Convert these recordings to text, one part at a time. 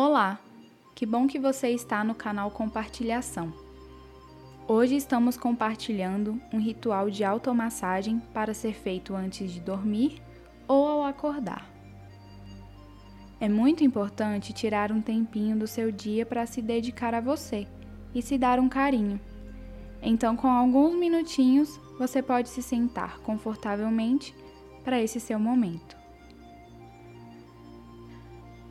Olá! Que bom que você está no canal Compartilhação. Hoje estamos compartilhando um ritual de automassagem para ser feito antes de dormir ou ao acordar. É muito importante tirar um tempinho do seu dia para se dedicar a você e se dar um carinho. Então, com alguns minutinhos, você pode se sentar confortavelmente para esse seu momento.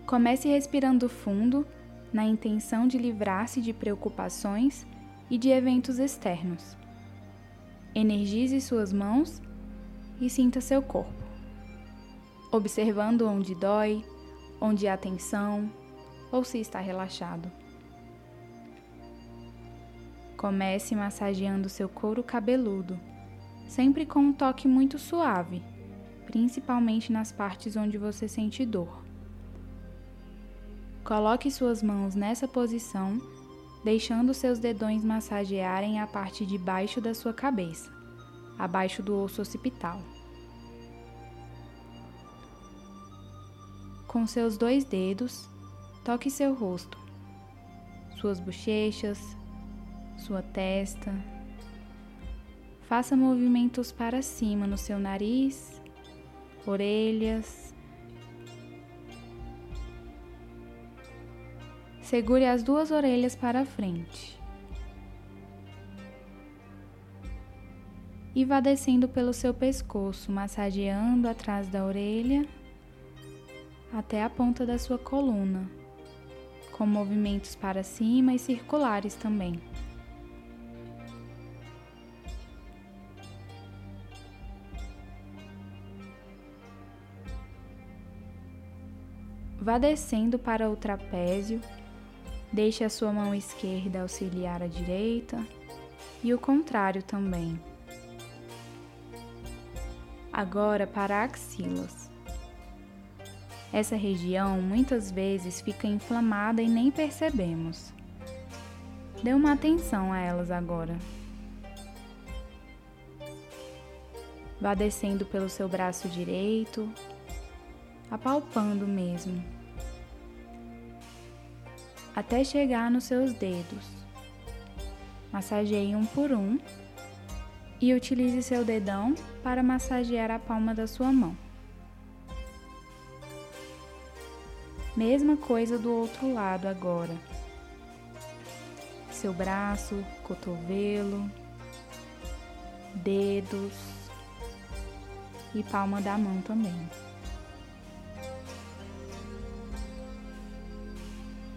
Comece respirando fundo, na intenção de livrar-se de preocupações e de eventos externos. Energize suas mãos e sinta seu corpo, observando onde dói, onde há tensão ou se está relaxado. Comece massageando seu couro cabeludo, sempre com um toque muito suave, principalmente nas partes onde você sente dor. Coloque suas mãos nessa posição, deixando seus dedões massagearem a parte de baixo da sua cabeça, abaixo do osso occipital. Com seus dois dedos, toque seu rosto, suas bochechas, sua testa. Faça movimentos para cima no seu nariz, orelhas, Segure as duas orelhas para frente. E vá descendo pelo seu pescoço, massageando atrás da orelha até a ponta da sua coluna, com movimentos para cima e circulares também. Vá descendo para o trapézio Deixe a sua mão esquerda auxiliar a direita e o contrário também. Agora para axilas. Essa região muitas vezes fica inflamada e nem percebemos. Dê uma atenção a elas agora. Vá descendo pelo seu braço direito, apalpando mesmo até chegar nos seus dedos. Massageie um por um e utilize seu dedão para massagear a palma da sua mão. Mesma coisa do outro lado agora. Seu braço, cotovelo, dedos e palma da mão também.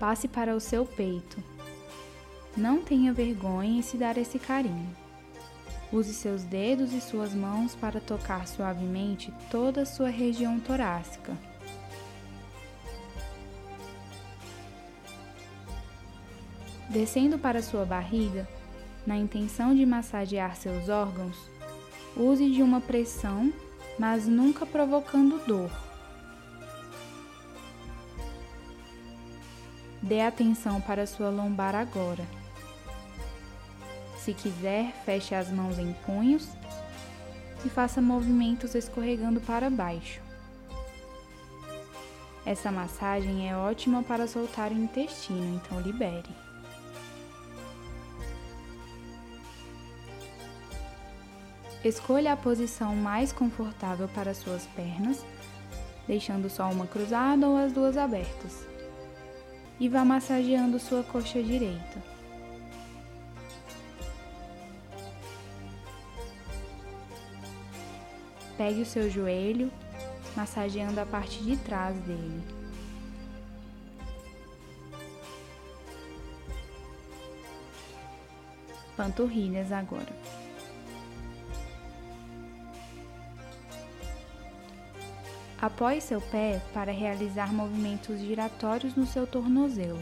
Passe para o seu peito. Não tenha vergonha em se dar esse carinho. Use seus dedos e suas mãos para tocar suavemente toda a sua região torácica. Descendo para sua barriga, na intenção de massagear seus órgãos, use de uma pressão, mas nunca provocando dor. Dê atenção para sua lombar agora. Se quiser, feche as mãos em punhos e faça movimentos escorregando para baixo. Essa massagem é ótima para soltar o intestino, então libere. Escolha a posição mais confortável para suas pernas, deixando só uma cruzada ou as duas abertas e vá massageando sua coxa direita. Pegue o seu joelho, massageando a parte de trás dele. Panturrilhas agora. Apoie seu pé para realizar movimentos giratórios no seu tornozelo.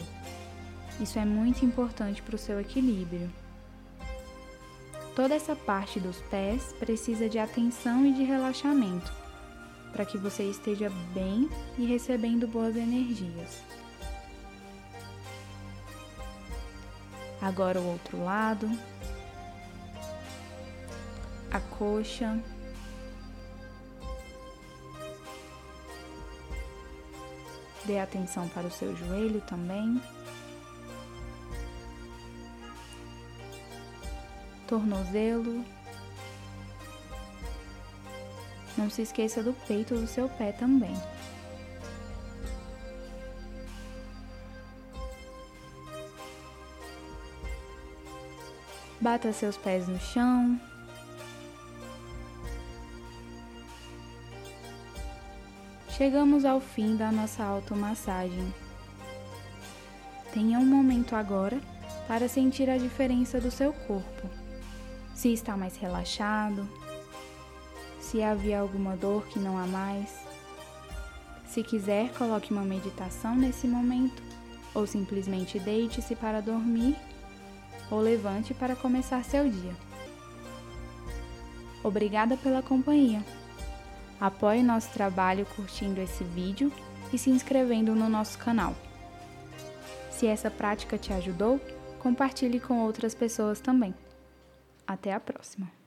Isso é muito importante para o seu equilíbrio. Toda essa parte dos pés precisa de atenção e de relaxamento, para que você esteja bem e recebendo boas energias. Agora o outro lado, a coxa. Dê atenção para o seu joelho também. Tornozelo. Não se esqueça do peito do seu pé também. Bata seus pés no chão. Chegamos ao fim da nossa automassagem. Tenha um momento agora para sentir a diferença do seu corpo. Se está mais relaxado, se havia alguma dor que não há mais. Se quiser, coloque uma meditação nesse momento, ou simplesmente deite-se para dormir, ou levante para começar seu dia. Obrigada pela companhia. Apoie nosso trabalho curtindo esse vídeo e se inscrevendo no nosso canal. Se essa prática te ajudou, compartilhe com outras pessoas também. Até a próxima!